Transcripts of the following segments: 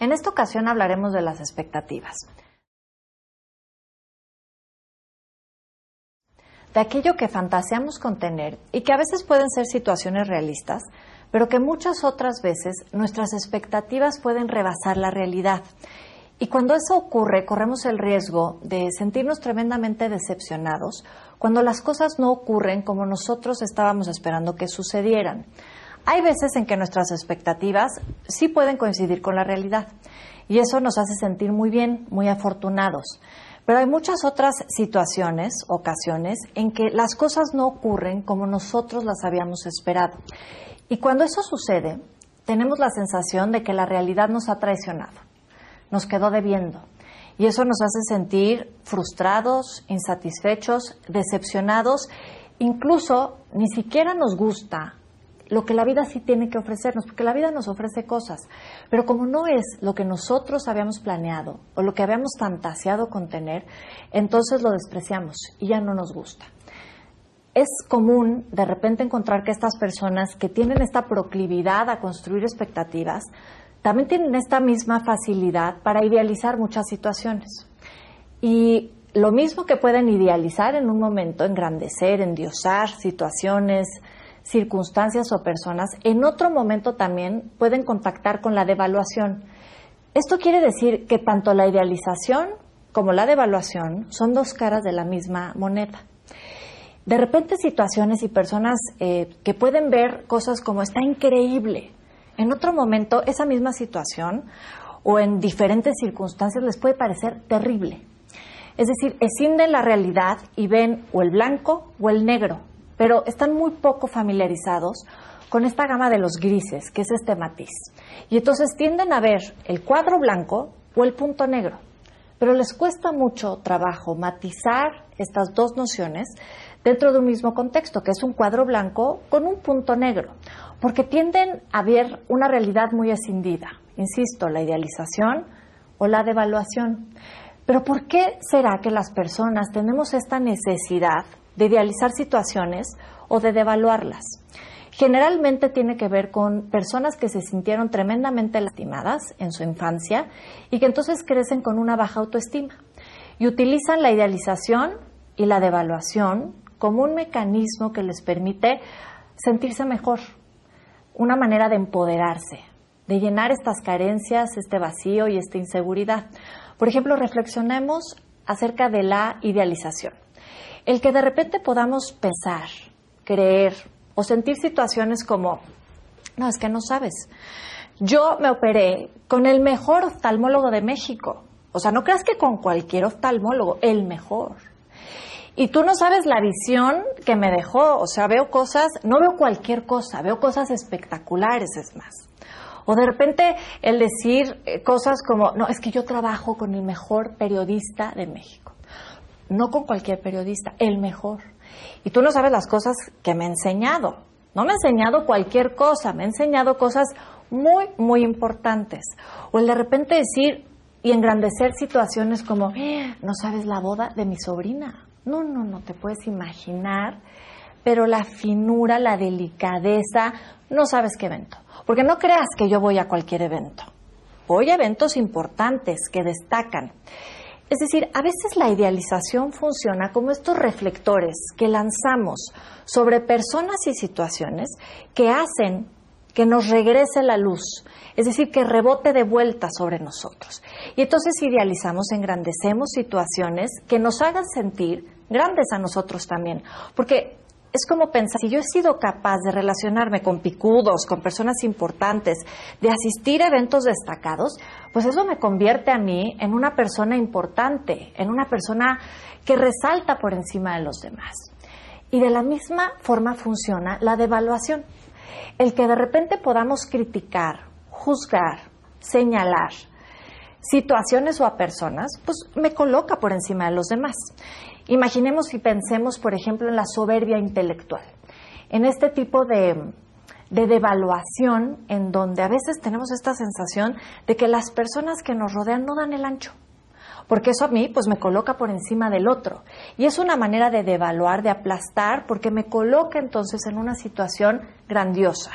En esta ocasión hablaremos de las expectativas. De aquello que fantaseamos con tener y que a veces pueden ser situaciones realistas, pero que muchas otras veces nuestras expectativas pueden rebasar la realidad. Y cuando eso ocurre, corremos el riesgo de sentirnos tremendamente decepcionados cuando las cosas no ocurren como nosotros estábamos esperando que sucedieran. Hay veces en que nuestras expectativas sí pueden coincidir con la realidad y eso nos hace sentir muy bien, muy afortunados. Pero hay muchas otras situaciones, ocasiones, en que las cosas no ocurren como nosotros las habíamos esperado. Y cuando eso sucede, tenemos la sensación de que la realidad nos ha traicionado, nos quedó debiendo. Y eso nos hace sentir frustrados, insatisfechos, decepcionados, incluso ni siquiera nos gusta lo que la vida sí tiene que ofrecernos, porque la vida nos ofrece cosas, pero como no es lo que nosotros habíamos planeado o lo que habíamos fantaseado con tener, entonces lo despreciamos y ya no nos gusta. Es común de repente encontrar que estas personas que tienen esta proclividad a construir expectativas, también tienen esta misma facilidad para idealizar muchas situaciones. Y lo mismo que pueden idealizar en un momento, engrandecer, endiosar situaciones, circunstancias o personas, en otro momento también pueden contactar con la devaluación. Esto quiere decir que tanto la idealización como la devaluación son dos caras de la misma moneda. De repente situaciones y personas eh, que pueden ver cosas como está increíble, en otro momento esa misma situación o en diferentes circunstancias les puede parecer terrible. Es decir, escinden la realidad y ven o el blanco o el negro, pero están muy poco familiarizados con esta gama de los grises, que es este matiz. Y entonces tienden a ver el cuadro blanco o el punto negro. Pero les cuesta mucho trabajo matizar estas dos nociones dentro de un mismo contexto, que es un cuadro blanco con un punto negro, porque tienden a ver una realidad muy escindida. Insisto, la idealización o la devaluación. Pero ¿por qué será que las personas tenemos esta necesidad de idealizar situaciones o de devaluarlas. Generalmente tiene que ver con personas que se sintieron tremendamente lastimadas en su infancia y que entonces crecen con una baja autoestima y utilizan la idealización y la devaluación como un mecanismo que les permite sentirse mejor, una manera de empoderarse, de llenar estas carencias, este vacío y esta inseguridad. Por ejemplo, reflexionemos acerca de la idealización. El que de repente podamos pensar, creer o sentir situaciones como, no, es que no sabes. Yo me operé con el mejor oftalmólogo de México. O sea, no creas que con cualquier oftalmólogo, el mejor. Y tú no sabes la visión que me dejó. O sea, veo cosas, no veo cualquier cosa, veo cosas espectaculares, es más. O de repente el decir eh, cosas como, no, es que yo trabajo con el mejor periodista de México no con cualquier periodista, el mejor. Y tú no sabes las cosas que me ha enseñado. No me ha enseñado cualquier cosa, me ha enseñado cosas muy, muy importantes. O el de repente decir y engrandecer situaciones como, eh, no sabes la boda de mi sobrina. No, no, no te puedes imaginar, pero la finura, la delicadeza, no sabes qué evento. Porque no creas que yo voy a cualquier evento. Voy a eventos importantes que destacan. Es decir, a veces la idealización funciona como estos reflectores que lanzamos sobre personas y situaciones que hacen que nos regrese la luz, es decir, que rebote de vuelta sobre nosotros. Y entonces idealizamos, engrandecemos situaciones que nos hagan sentir grandes a nosotros también, porque es como pensar, si yo he sido capaz de relacionarme con picudos, con personas importantes, de asistir a eventos destacados, pues eso me convierte a mí en una persona importante, en una persona que resalta por encima de los demás. Y de la misma forma funciona la devaluación. El que de repente podamos criticar, juzgar, señalar situaciones o a personas, pues me coloca por encima de los demás. Imaginemos y pensemos, por ejemplo, en la soberbia intelectual, en este tipo de, de devaluación en donde a veces tenemos esta sensación de que las personas que nos rodean no dan el ancho, porque eso a mí pues me coloca por encima del otro y es una manera de devaluar, de aplastar, porque me coloca entonces en una situación grandiosa.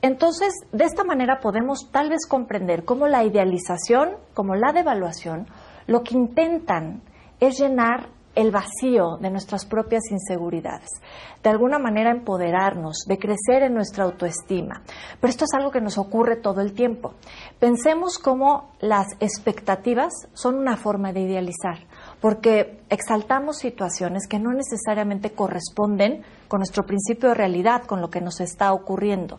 Entonces, de esta manera podemos tal vez comprender cómo la idealización, como la devaluación, lo que intentan es llenar el vacío de nuestras propias inseguridades, de alguna manera empoderarnos, de crecer en nuestra autoestima. Pero esto es algo que nos ocurre todo el tiempo. Pensemos cómo las expectativas son una forma de idealizar, porque exaltamos situaciones que no necesariamente corresponden con nuestro principio de realidad, con lo que nos está ocurriendo.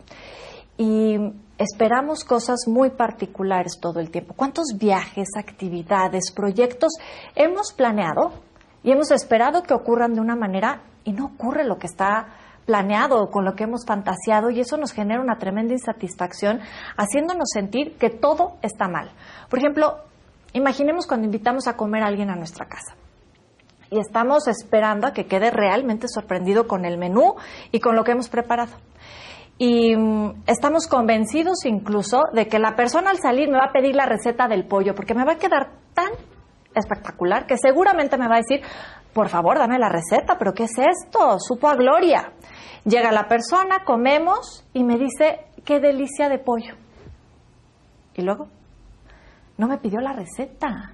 Y esperamos cosas muy particulares todo el tiempo. ¿Cuántos viajes, actividades, proyectos hemos planeado y hemos esperado que ocurran de una manera y no ocurre lo que está planeado o con lo que hemos fantaseado y eso nos genera una tremenda insatisfacción haciéndonos sentir que todo está mal. Por ejemplo, imaginemos cuando invitamos a comer a alguien a nuestra casa y estamos esperando a que quede realmente sorprendido con el menú y con lo que hemos preparado. Y mm, estamos convencidos incluso de que la persona al salir me va a pedir la receta del pollo porque me va a quedar tan espectacular que seguramente me va a decir, por favor, dame la receta, pero ¿qué es esto? Supo a gloria. Llega la persona, comemos y me dice, qué delicia de pollo. Y luego, no me pidió la receta.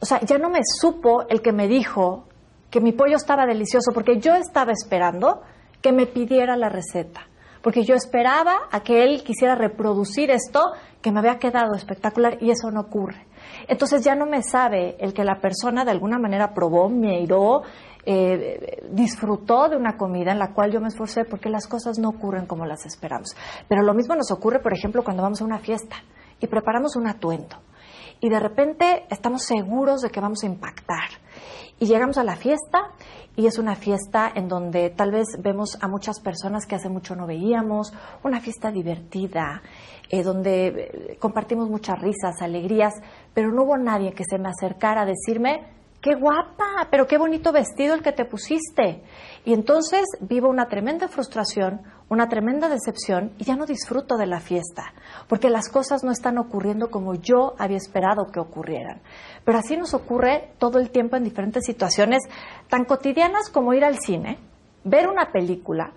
O sea, ya no me supo el que me dijo que mi pollo estaba delicioso, porque yo estaba esperando que me pidiera la receta, porque yo esperaba a que él quisiera reproducir esto que me había quedado espectacular y eso no ocurre. Entonces ya no me sabe el que la persona de alguna manera probó, miró, eh, disfrutó de una comida en la cual yo me esforcé porque las cosas no ocurren como las esperamos. Pero lo mismo nos ocurre, por ejemplo, cuando vamos a una fiesta y preparamos un atuendo y de repente estamos seguros de que vamos a impactar. Y llegamos a la fiesta y es una fiesta en donde tal vez vemos a muchas personas que hace mucho no veíamos, una fiesta divertida, eh, donde eh, compartimos muchas risas, alegrías, pero no hubo nadie que se me acercara a decirme, qué guapa, pero qué bonito vestido el que te pusiste. Y entonces vivo una tremenda frustración, una tremenda decepción y ya no disfruto de la fiesta, porque las cosas no están ocurriendo como yo había esperado que ocurrieran. Pero así nos ocurre todo el tiempo en diferentes situaciones tan cotidianas como ir al cine, ver una película,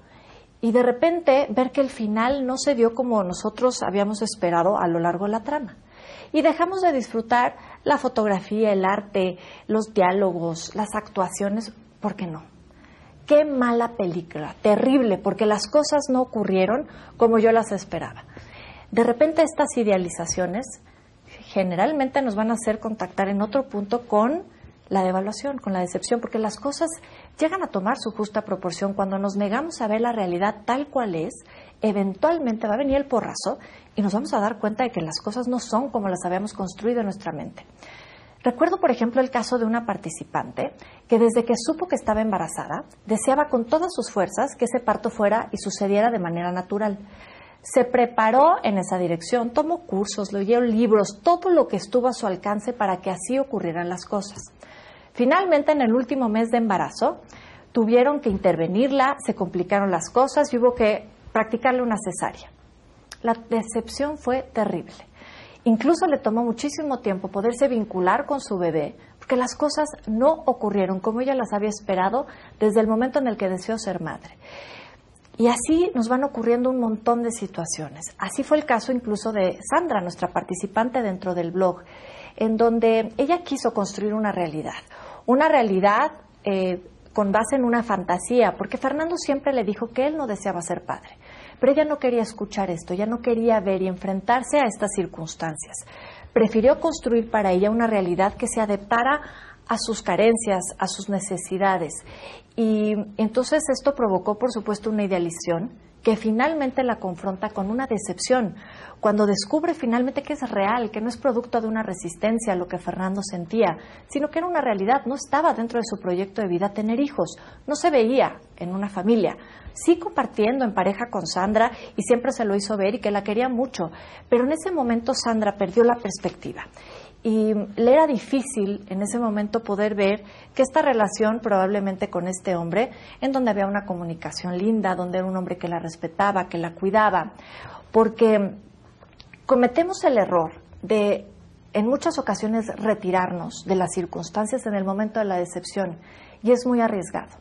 y de repente ver que el final no se dio como nosotros habíamos esperado a lo largo de la trama. Y dejamos de disfrutar la fotografía, el arte, los diálogos, las actuaciones, ¿por qué no? Qué mala película, terrible, porque las cosas no ocurrieron como yo las esperaba. De repente estas idealizaciones generalmente nos van a hacer contactar en otro punto con la devaluación, con la decepción, porque las cosas llegan a tomar su justa proporción. Cuando nos negamos a ver la realidad tal cual es, eventualmente va a venir el porrazo y nos vamos a dar cuenta de que las cosas no son como las habíamos construido en nuestra mente. Recuerdo, por ejemplo, el caso de una participante que desde que supo que estaba embarazada, deseaba con todas sus fuerzas que ese parto fuera y sucediera de manera natural. Se preparó en esa dirección, tomó cursos, leyó libros, todo lo que estuvo a su alcance para que así ocurrieran las cosas. Finalmente, en el último mes de embarazo, tuvieron que intervenirla, se complicaron las cosas y hubo que practicarle una cesárea. La decepción fue terrible. Incluso le tomó muchísimo tiempo poderse vincular con su bebé, porque las cosas no ocurrieron como ella las había esperado desde el momento en el que deseó ser madre. Y así nos van ocurriendo un montón de situaciones. Así fue el caso incluso de Sandra, nuestra participante dentro del blog, en donde ella quiso construir una realidad, una realidad eh, con base en una fantasía, porque Fernando siempre le dijo que él no deseaba ser padre. Pero ella no quería escuchar esto, ya no quería ver y enfrentarse a estas circunstancias. Prefirió construir para ella una realidad que se adaptara a sus carencias, a sus necesidades. Y entonces esto provocó, por supuesto, una idealización que finalmente la confronta con una decepción, cuando descubre finalmente que es real, que no es producto de una resistencia a lo que Fernando sentía, sino que era una realidad, no estaba dentro de su proyecto de vida tener hijos, no se veía en una familia, sí compartiendo en pareja con Sandra y siempre se lo hizo ver y que la quería mucho, pero en ese momento Sandra perdió la perspectiva y le era difícil en ese momento poder ver que esta relación probablemente con este hombre, en donde había una comunicación linda, donde era un hombre que la respetaba, que la cuidaba, porque cometemos el error de en muchas ocasiones retirarnos de las circunstancias en el momento de la decepción y es muy arriesgado.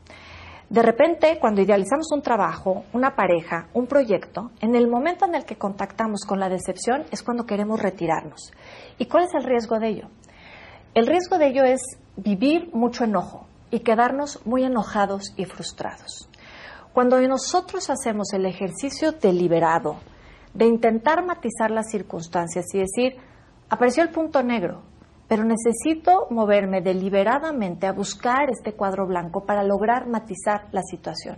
De repente, cuando idealizamos un trabajo, una pareja, un proyecto, en el momento en el que contactamos con la decepción es cuando queremos retirarnos. ¿Y cuál es el riesgo de ello? El riesgo de ello es vivir mucho enojo y quedarnos muy enojados y frustrados. Cuando nosotros hacemos el ejercicio deliberado de intentar matizar las circunstancias y decir, apareció el punto negro, pero necesito moverme deliberadamente a buscar este cuadro blanco para lograr matizar la situación.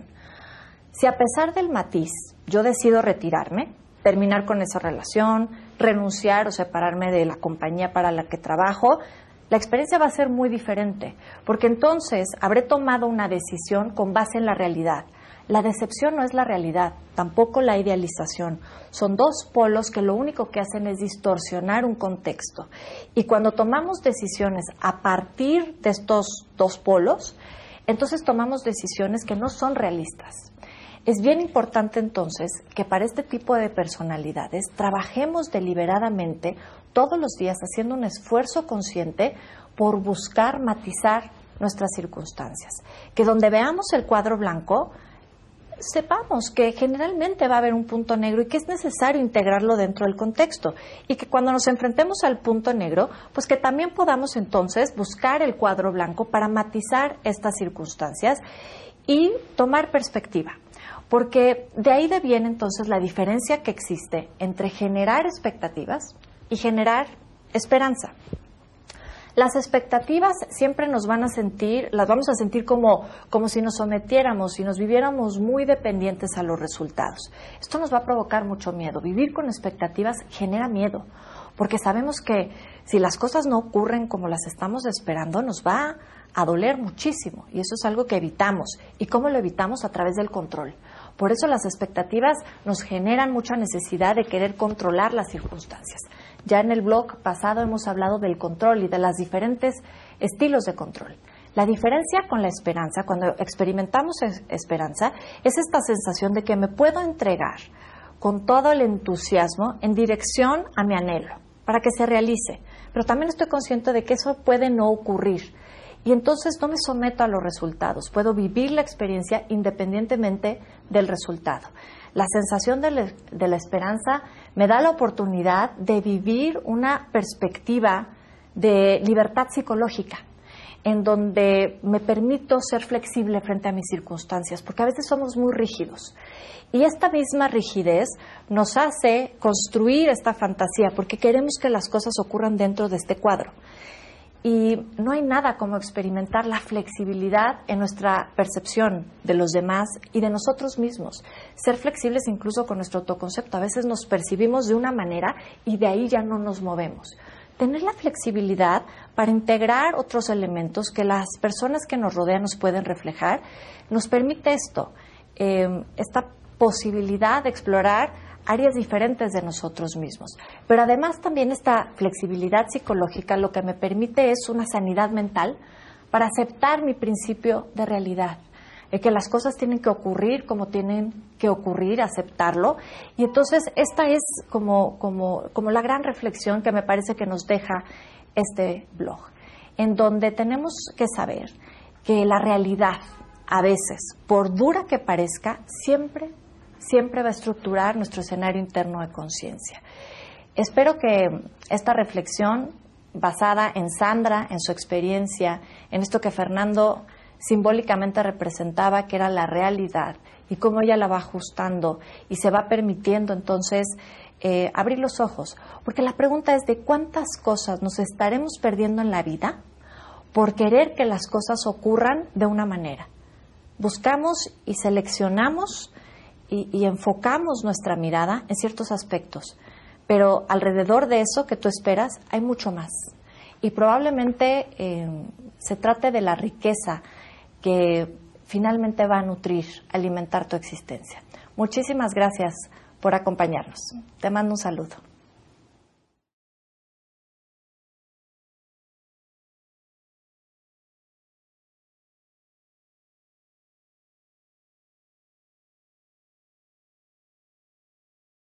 Si a pesar del matiz yo decido retirarme, terminar con esa relación, renunciar o separarme de la compañía para la que trabajo, la experiencia va a ser muy diferente, porque entonces habré tomado una decisión con base en la realidad, la decepción no es la realidad, tampoco la idealización. Son dos polos que lo único que hacen es distorsionar un contexto. Y cuando tomamos decisiones a partir de estos dos polos, entonces tomamos decisiones que no son realistas. Es bien importante entonces que para este tipo de personalidades trabajemos deliberadamente todos los días haciendo un esfuerzo consciente por buscar matizar nuestras circunstancias. Que donde veamos el cuadro blanco, sepamos que generalmente va a haber un punto negro y que es necesario integrarlo dentro del contexto y que cuando nos enfrentemos al punto negro, pues que también podamos entonces buscar el cuadro blanco para matizar estas circunstancias y tomar perspectiva. Porque de ahí viene entonces la diferencia que existe entre generar expectativas y generar esperanza. Las expectativas siempre nos van a sentir, las vamos a sentir como, como si nos sometiéramos, si nos viviéramos muy dependientes a los resultados. Esto nos va a provocar mucho miedo. Vivir con expectativas genera miedo, porque sabemos que si las cosas no ocurren como las estamos esperando, nos va a doler muchísimo. Y eso es algo que evitamos. ¿Y cómo lo evitamos? A través del control. Por eso las expectativas nos generan mucha necesidad de querer controlar las circunstancias. Ya en el blog pasado hemos hablado del control y de los diferentes estilos de control. La diferencia con la esperanza, cuando experimentamos esperanza, es esta sensación de que me puedo entregar con todo el entusiasmo en dirección a mi anhelo, para que se realice. Pero también estoy consciente de que eso puede no ocurrir. Y entonces no me someto a los resultados, puedo vivir la experiencia independientemente del resultado. La sensación de, la esperanza me da la oportunidad de vivir una perspectiva de libertad psicológica, en donde me permito ser flexible frente a mis circunstancias, porque a veces somos muy rígidos. Y esta misma rigidez nos hace construir esta fantasía, porque queremos que las cosas ocurran dentro de este cuadro. Y no hay nada como experimentar la flexibilidad en nuestra percepción de los demás y de nosotros mismos. Ser flexibles incluso con nuestro autoconcepto. A veces nos percibimos de una manera y de ahí ya no nos movemos. Tener la flexibilidad para integrar otros elementos que las personas que nos rodean nos pueden reflejar nos permite esto, eh, esta posibilidad de explorar áreas diferentes de nosotros mismos. Pero además también esta flexibilidad psicológica lo que me permite es una sanidad mental para aceptar mi principio de realidad, de que las cosas tienen que ocurrir como tienen que ocurrir, aceptarlo. Y entonces esta es como, como, como la gran reflexión que me parece que nos deja este blog, en donde tenemos que saber que la realidad, a veces, por dura que parezca, siempre siempre va a estructurar nuestro escenario interno de conciencia. Espero que esta reflexión basada en Sandra, en su experiencia, en esto que Fernando simbólicamente representaba, que era la realidad, y cómo ella la va ajustando y se va permitiendo entonces eh, abrir los ojos. Porque la pregunta es de cuántas cosas nos estaremos perdiendo en la vida por querer que las cosas ocurran de una manera. Buscamos y seleccionamos y, enfocamos nuestra mirada en ciertos aspectos. Pero alrededor de eso que tú esperas hay mucho más. Y probablemente eh, se trate de la riqueza que finalmente va a nutrir, alimentar tu existencia. Muchísimas gracias por acompañarnos. Te mando un saludo.